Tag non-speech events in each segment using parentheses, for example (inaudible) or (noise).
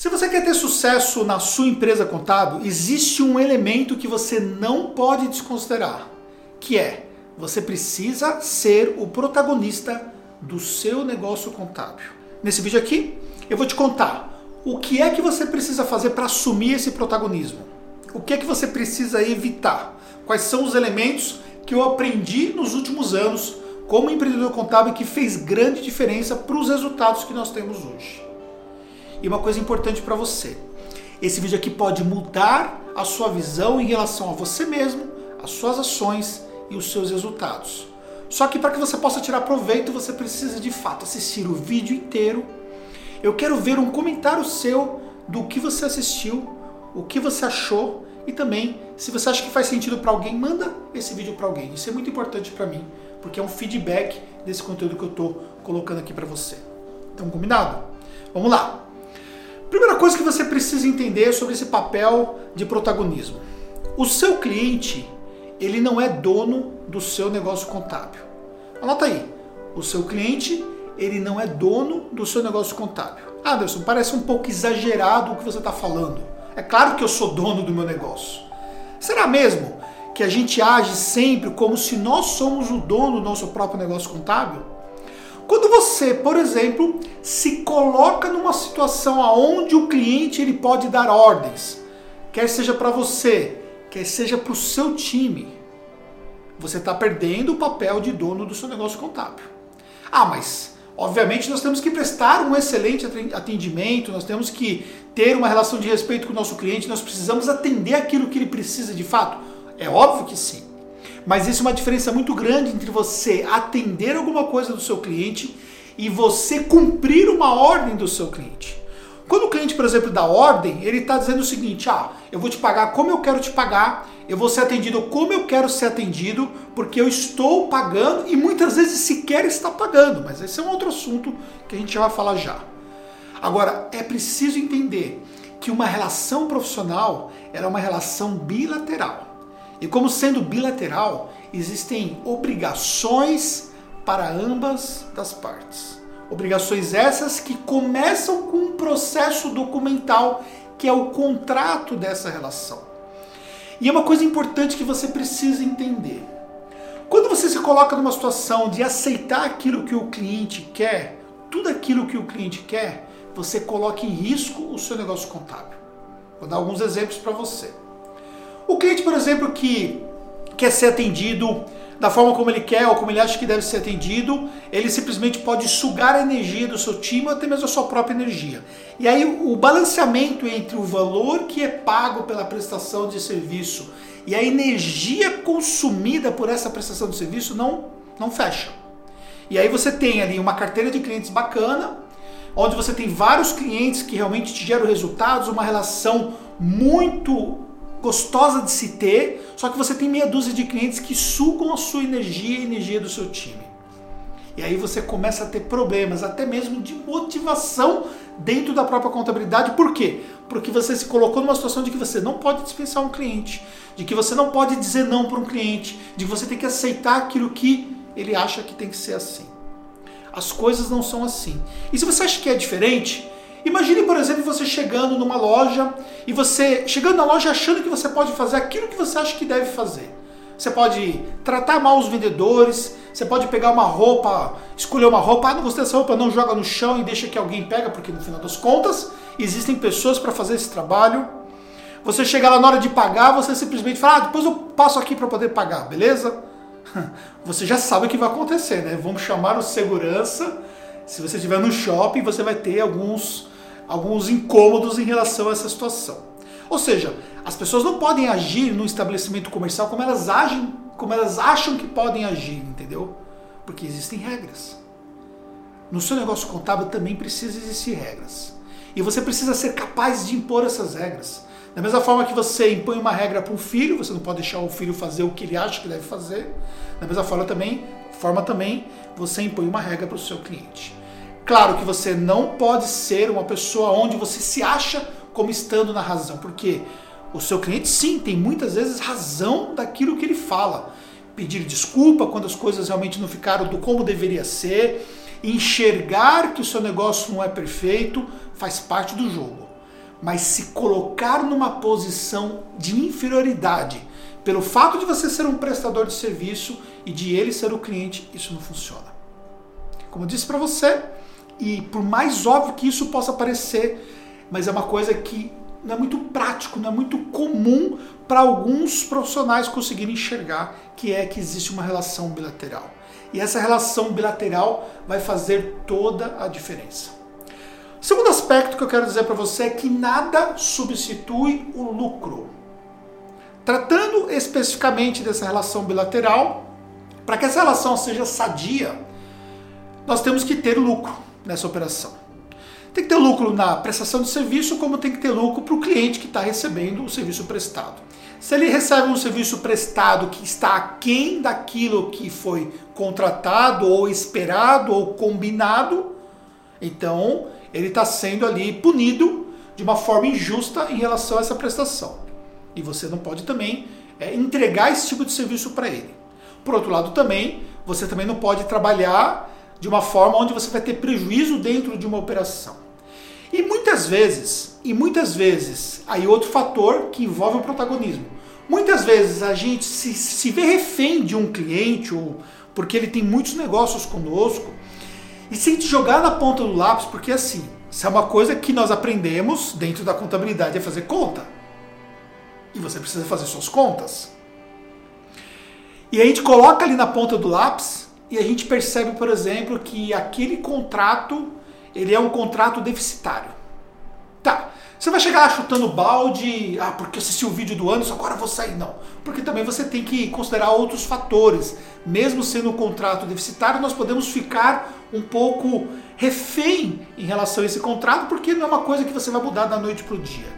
Se você quer ter sucesso na sua empresa contábil, existe um elemento que você não pode desconsiderar, que é você precisa ser o protagonista do seu negócio contábil. Nesse vídeo aqui, eu vou te contar o que é que você precisa fazer para assumir esse protagonismo. O que é que você precisa evitar? Quais são os elementos que eu aprendi nos últimos anos como empreendedor contábil que fez grande diferença para os resultados que nós temos hoje. E uma coisa importante para você: esse vídeo aqui pode mudar a sua visão em relação a você mesmo, as suas ações e os seus resultados. Só que para que você possa tirar proveito, você precisa de fato assistir o vídeo inteiro. Eu quero ver um comentário seu do que você assistiu, o que você achou e também, se você acha que faz sentido para alguém, manda esse vídeo para alguém. Isso é muito importante para mim, porque é um feedback desse conteúdo que eu estou colocando aqui para você. Então, combinado? Vamos lá. Primeira coisa que você precisa entender sobre esse papel de protagonismo. O seu cliente, ele não é dono do seu negócio contábil. Anota aí. O seu cliente, ele não é dono do seu negócio contábil. Anderson, parece um pouco exagerado o que você está falando. É claro que eu sou dono do meu negócio. Será mesmo que a gente age sempre como se nós somos o dono do nosso próprio negócio contábil? Quando você, por exemplo, se coloca numa situação onde o cliente ele pode dar ordens, quer seja para você, quer seja para o seu time, você está perdendo o papel de dono do seu negócio contábil. Ah, mas obviamente nós temos que prestar um excelente atendimento, nós temos que ter uma relação de respeito com o nosso cliente, nós precisamos atender aquilo que ele precisa de fato. É óbvio que sim. Mas isso é uma diferença muito grande entre você atender alguma coisa do seu cliente e você cumprir uma ordem do seu cliente. Quando o cliente, por exemplo, dá ordem, ele está dizendo o seguinte: ah, eu vou te pagar como eu quero te pagar, eu vou ser atendido como eu quero ser atendido, porque eu estou pagando e muitas vezes sequer está pagando, mas esse é um outro assunto que a gente já vai falar já. Agora, é preciso entender que uma relação profissional era uma relação bilateral. E como sendo bilateral, existem obrigações para ambas das partes. Obrigações essas que começam com um processo documental que é o contrato dessa relação. E é uma coisa importante que você precisa entender. Quando você se coloca numa situação de aceitar aquilo que o cliente quer, tudo aquilo que o cliente quer, você coloca em risco o seu negócio contábil. Vou dar alguns exemplos para você. O cliente, por exemplo, que quer ser atendido da forma como ele quer ou como ele acha que deve ser atendido, ele simplesmente pode sugar a energia do seu time ou até mesmo a sua própria energia. E aí o balanceamento entre o valor que é pago pela prestação de serviço e a energia consumida por essa prestação de serviço não, não fecha. E aí você tem ali uma carteira de clientes bacana, onde você tem vários clientes que realmente te geram resultados, uma relação muito gostosa de se ter, só que você tem meia dúzia de clientes que sugam a sua energia e a energia do seu time. E aí você começa a ter problemas, até mesmo de motivação dentro da própria contabilidade. Por quê? Porque você se colocou numa situação de que você não pode dispensar um cliente, de que você não pode dizer não para um cliente, de que você tem que aceitar aquilo que ele acha que tem que ser assim. As coisas não são assim. E se você acha que é diferente, Imagine, por exemplo, você chegando numa loja e você chegando na loja achando que você pode fazer aquilo que você acha que deve fazer. Você pode tratar mal os vendedores, você pode pegar uma roupa, escolher uma roupa, ah, não gostei dessa roupa, não joga no chão e deixa que alguém pega, porque no final das contas existem pessoas para fazer esse trabalho. Você chega lá na hora de pagar, você simplesmente fala, ah, depois eu passo aqui para poder pagar, beleza? (laughs) Você já sabe o que vai acontecer, né? Vamos chamar o segurança. Se você estiver no shopping, você vai ter alguns alguns incômodos em relação a essa situação. Ou seja, as pessoas não podem agir no estabelecimento comercial como elas agem, como elas acham que podem agir, entendeu? Porque existem regras. No seu negócio contábil também precisa existir regras. E você precisa ser capaz de impor essas regras. Da mesma forma que você impõe uma regra para um filho, você não pode deixar o filho fazer o que ele acha que deve fazer. Da mesma forma também, forma também você impõe uma regra para o seu cliente. Claro que você não pode ser uma pessoa onde você se acha como estando na razão, porque o seu cliente sim tem muitas vezes razão daquilo que ele fala. Pedir desculpa quando as coisas realmente não ficaram do como deveria ser, enxergar que o seu negócio não é perfeito, faz parte do jogo. mas se colocar numa posição de inferioridade pelo fato de você ser um prestador de serviço e de ele ser o cliente, isso não funciona. Como eu disse para você, e por mais óbvio que isso possa parecer, mas é uma coisa que não é muito prático, não é muito comum para alguns profissionais conseguirem enxergar, que é que existe uma relação bilateral. E essa relação bilateral vai fazer toda a diferença. O segundo aspecto que eu quero dizer para você é que nada substitui o lucro. Tratando especificamente dessa relação bilateral, para que essa relação seja sadia, nós temos que ter lucro nessa operação. Tem que ter lucro na prestação de serviço, como tem que ter lucro para o cliente que está recebendo o serviço prestado. Se ele recebe um serviço prestado que está aquém daquilo que foi contratado, ou esperado, ou combinado, então ele está sendo ali punido de uma forma injusta em relação a essa prestação. E você não pode também é, entregar esse tipo de serviço para ele. Por outro lado, também, você também não pode trabalhar de uma forma onde você vai ter prejuízo dentro de uma operação. E muitas vezes, e muitas vezes, aí outro fator que envolve o protagonismo. Muitas vezes a gente se, se vê refém de um cliente, ou porque ele tem muitos negócios conosco, e se jogar na ponta do lápis, porque assim, isso é uma coisa que nós aprendemos dentro da contabilidade, é fazer conta. E você precisa fazer suas contas. E a gente coloca ali na ponta do lápis e a gente percebe, por exemplo, que aquele contrato ele é um contrato deficitário. Tá, você vai chegar lá chutando balde, ah, porque assisti o vídeo do Anderson, agora vou sair. Não, porque também você tem que considerar outros fatores. Mesmo sendo um contrato deficitário, nós podemos ficar um pouco refém em relação a esse contrato, porque não é uma coisa que você vai mudar da noite para o dia.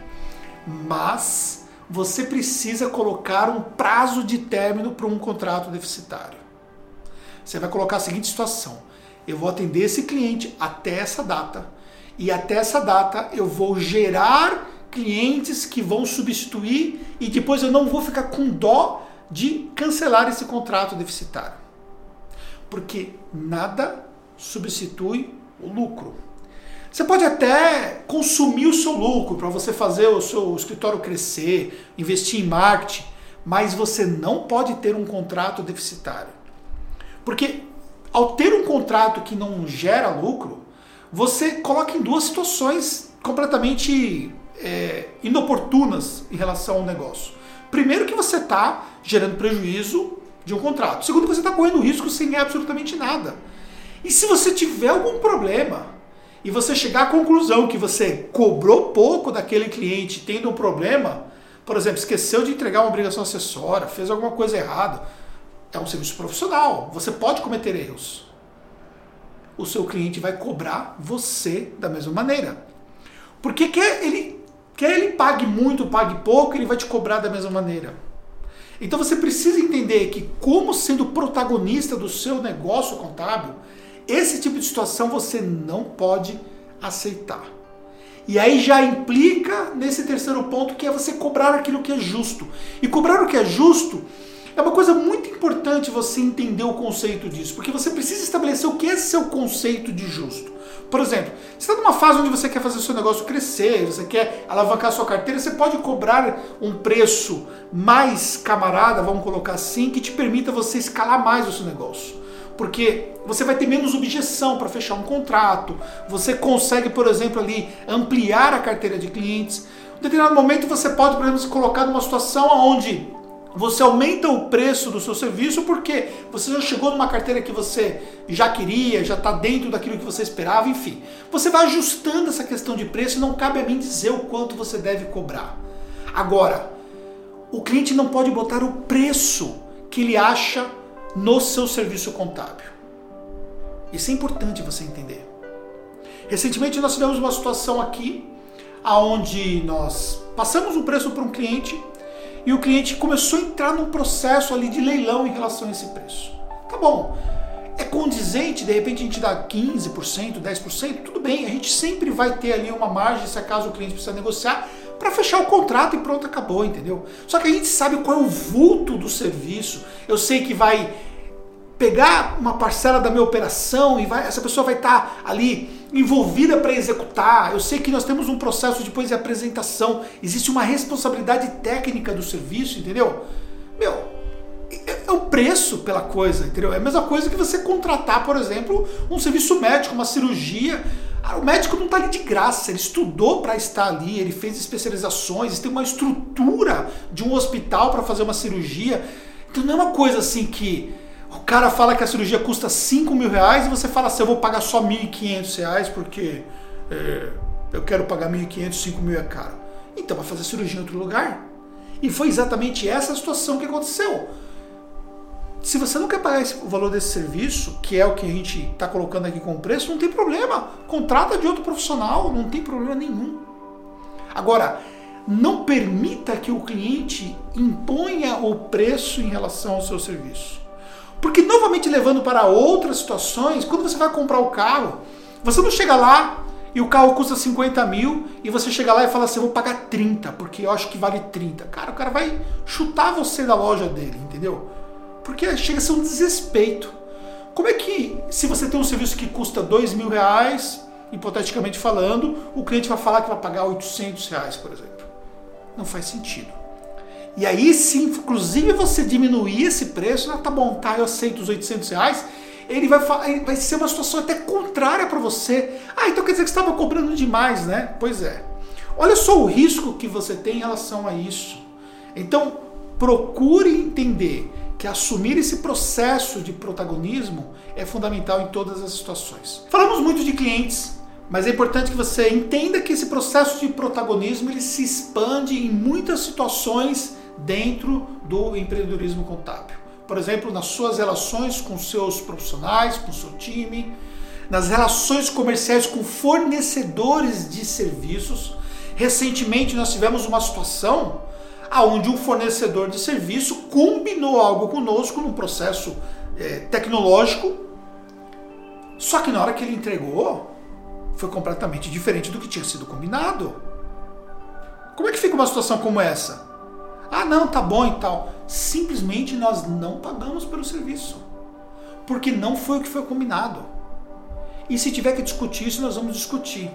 Mas você precisa colocar um prazo de término para um contrato deficitário. Você vai colocar a seguinte situação: eu vou atender esse cliente até essa data, e até essa data eu vou gerar clientes que vão substituir e depois eu não vou ficar com dó de cancelar esse contrato deficitário. Porque nada substitui o lucro. Você pode até consumir o seu lucro para você fazer o seu escritório crescer, investir em marketing, mas você não pode ter um contrato deficitário. Porque ao ter um contrato que não gera lucro, você coloca em duas situações completamente é, inoportunas em relação ao negócio. Primeiro que você está gerando prejuízo de um contrato. Segundo que você está correndo risco sem ganhar absolutamente nada. E se você tiver algum problema e você chegar à conclusão que você cobrou pouco daquele cliente tendo um problema, por exemplo, esqueceu de entregar uma obrigação acessória, fez alguma coisa errada, é um serviço profissional. Você pode cometer erros. O seu cliente vai cobrar você da mesma maneira. Porque quer ele, quer ele pague muito, pague pouco, ele vai te cobrar da mesma maneira. Então você precisa entender que, como sendo protagonista do seu negócio contábil, esse tipo de situação você não pode aceitar. E aí já implica nesse terceiro ponto que é você cobrar aquilo que é justo. E cobrar o que é justo é uma coisa muito importante você entender o conceito disso, porque você precisa estabelecer o que é seu conceito de justo. Por exemplo, você está numa fase onde você quer fazer seu negócio crescer, você quer alavancar sua carteira, você pode cobrar um preço mais camarada, vamos colocar assim, que te permita você escalar mais o seu negócio porque você vai ter menos objeção para fechar um contrato, você consegue, por exemplo, ali ampliar a carteira de clientes. Em determinado momento você pode, por exemplo, se colocar numa situação onde você aumenta o preço do seu serviço porque você já chegou numa carteira que você já queria, já está dentro daquilo que você esperava, enfim. Você vai ajustando essa questão de preço e não cabe a mim dizer o quanto você deve cobrar. Agora, o cliente não pode botar o preço que ele acha no seu serviço contábil. Isso é importante você entender. Recentemente nós tivemos uma situação aqui aonde nós passamos o preço para um cliente e o cliente começou a entrar num processo ali de leilão em relação a esse preço. Tá bom. É condizente, de repente a gente dá 15%, 10%, tudo bem, a gente sempre vai ter ali uma margem se acaso o cliente precisa negociar para fechar o contrato e pronto, acabou, entendeu? Só que a gente sabe qual é o vulto do serviço. Eu sei que vai pegar uma parcela da minha operação e vai, essa pessoa vai estar tá ali envolvida para executar. Eu sei que nós temos um processo depois de apresentação, existe uma responsabilidade técnica do serviço, entendeu? Meu, é, é o preço pela coisa, entendeu? É a mesma coisa que você contratar, por exemplo, um serviço médico, uma cirurgia. Ah, o médico não está ali de graça, ele estudou para estar ali, ele fez especializações, tem uma estrutura de um hospital para fazer uma cirurgia. Então não é uma coisa assim que o cara fala que a cirurgia custa 5 mil reais e você fala assim, eu vou pagar só 1.500 reais porque é, eu quero pagar 1.500, 5 mil é caro. Então vai fazer cirurgia em outro lugar. E foi exatamente essa situação que aconteceu. Se você não quer pagar esse, o valor desse serviço, que é o que a gente está colocando aqui como preço, não tem problema. Contrata de outro profissional, não tem problema nenhum. Agora, não permita que o cliente imponha o preço em relação ao seu serviço. Porque, novamente, levando para outras situações, quando você vai comprar o carro, você não chega lá e o carro custa 50 mil e você chega lá e fala assim: eu vou pagar 30, porque eu acho que vale 30. Cara, o cara vai chutar você da loja dele, entendeu? Porque chega a ser um desrespeito. Como é que, se você tem um serviço que custa 2 mil reais, hipoteticamente falando, o cliente vai falar que vai pagar 800 reais, por exemplo? Não faz sentido. E aí, se inclusive você diminuir esse preço, ah, tá bom, tá, eu aceito os 800 reais, ele vai, vai ser uma situação até contrária para você. Ah, então quer dizer que você estava cobrando demais, né? Pois é. Olha só o risco que você tem em relação a isso. Então, procure entender que assumir esse processo de protagonismo é fundamental em todas as situações. Falamos muito de clientes, mas é importante que você entenda que esse processo de protagonismo ele se expande em muitas situações dentro do empreendedorismo contábil. Por exemplo, nas suas relações com seus profissionais, com seu time, nas relações comerciais com fornecedores de serviços. Recentemente nós tivemos uma situação onde um fornecedor de serviço combinou algo conosco num processo é, tecnológico, só que na hora que ele entregou, foi completamente diferente do que tinha sido combinado. Como é que fica uma situação como essa? Ah, não, tá bom e tal. Simplesmente nós não pagamos pelo serviço. Porque não foi o que foi combinado. E se tiver que discutir isso, nós vamos discutir.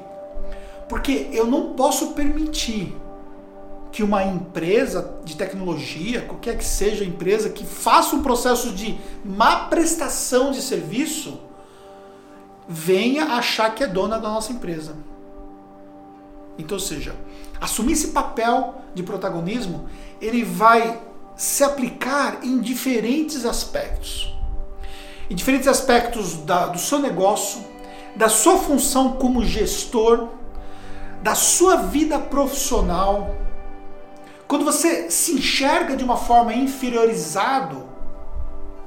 Porque eu não posso permitir que uma empresa de tecnologia, qualquer que seja a empresa, que faça um processo de má prestação de serviço, venha achar que é dona da nossa empresa. Então, ou seja, assumir esse papel de protagonismo, ele vai se aplicar em diferentes aspectos. Em diferentes aspectos da, do seu negócio, da sua função como gestor, da sua vida profissional, quando você se enxerga de uma forma inferiorizado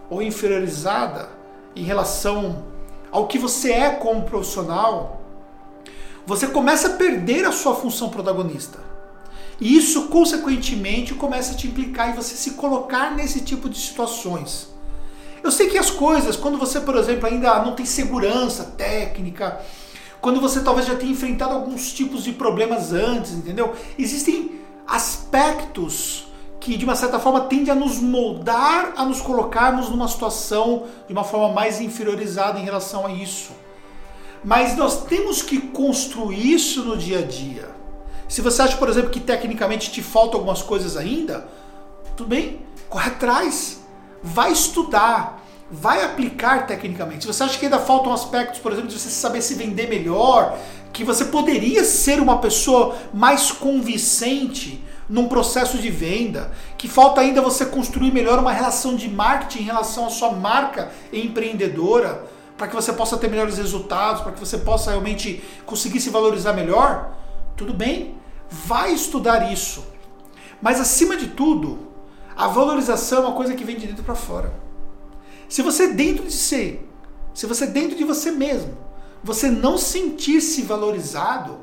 ou inferiorizada em relação ao que você é como profissional, você começa a perder a sua função protagonista. E isso, consequentemente, começa a te implicar em você se colocar nesse tipo de situações. Eu sei que as coisas, quando você, por exemplo, ainda não tem segurança técnica, quando você talvez já tenha enfrentado alguns tipos de problemas antes, entendeu? Existem aspectos que de uma certa forma tende a nos moldar, a nos colocarmos numa situação de uma forma mais inferiorizada em relação a isso. Mas nós temos que construir isso no dia a dia. Se você acha, por exemplo, que tecnicamente te faltam algumas coisas ainda, tudo bem, corre atrás, vai estudar, vai aplicar tecnicamente. Se você acha que ainda faltam aspectos, por exemplo, de você saber se vender melhor, que você poderia ser uma pessoa mais convincente num processo de venda, que falta ainda você construir melhor uma relação de marketing em relação à sua marca empreendedora, para que você possa ter melhores resultados, para que você possa realmente conseguir se valorizar melhor, tudo bem, vai estudar isso. Mas acima de tudo, a valorização é uma coisa que vem de dentro para fora. Se você dentro de si, se você dentro de você mesmo, você não sentir-se valorizado,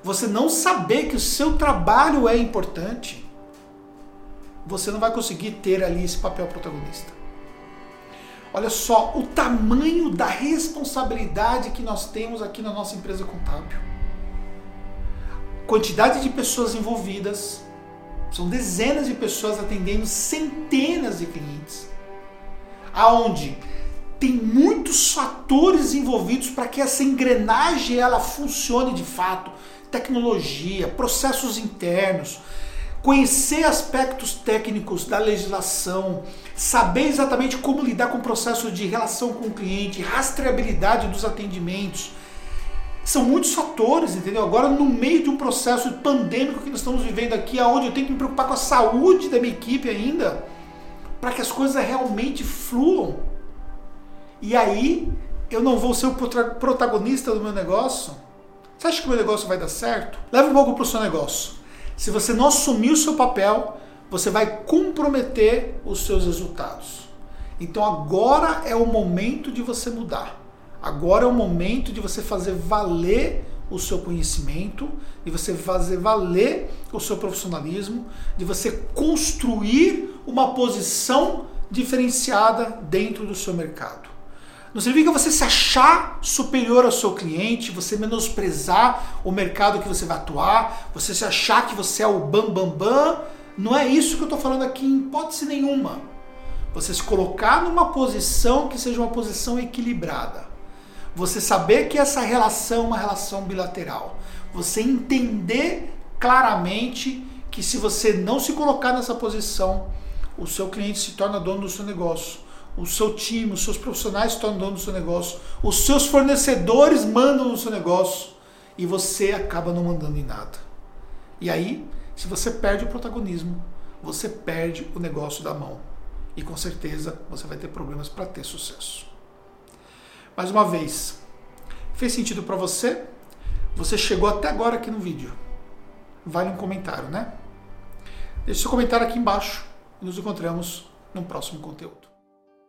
você não saber que o seu trabalho é importante, você não vai conseguir ter ali esse papel protagonista. Olha só o tamanho da responsabilidade que nós temos aqui na nossa empresa contábil. Quantidade de pessoas envolvidas, são dezenas de pessoas atendendo centenas de clientes, aonde tem muitos fatores envolvidos para que essa engrenagem ela funcione de fato. Tecnologia, processos internos, conhecer aspectos técnicos da legislação, saber exatamente como lidar com o processo de relação com o cliente, rastreabilidade dos atendimentos. São muitos fatores, entendeu? Agora, no meio de um processo pandêmico que nós estamos vivendo aqui, onde eu tenho que me preocupar com a saúde da minha equipe ainda, para que as coisas realmente fluam. E aí, eu não vou ser o protagonista do meu negócio? Você acha que o meu negócio vai dar certo? Leva um pouco para o seu negócio. Se você não assumir o seu papel, você vai comprometer os seus resultados. Então agora é o momento de você mudar. Agora é o momento de você fazer valer o seu conhecimento, de você fazer valer o seu profissionalismo, de você construir uma posição diferenciada dentro do seu mercado. Não significa você se achar superior ao seu cliente, você menosprezar o mercado que você vai atuar, você se achar que você é o bam bam bam. Não é isso que eu estou falando aqui em hipótese nenhuma. Você se colocar numa posição que seja uma posição equilibrada. Você saber que essa relação é uma relação bilateral. Você entender claramente que se você não se colocar nessa posição, o seu cliente se torna dono do seu negócio o seu time, os seus profissionais estão dono do seu negócio, os seus fornecedores mandam no seu negócio e você acaba não mandando em nada. E aí, se você perde o protagonismo, você perde o negócio da mão. E com certeza você vai ter problemas para ter sucesso. Mais uma vez, fez sentido para você? Você chegou até agora aqui no vídeo. Vale um comentário, né? Deixe seu comentário aqui embaixo e nos encontramos no próximo conteúdo.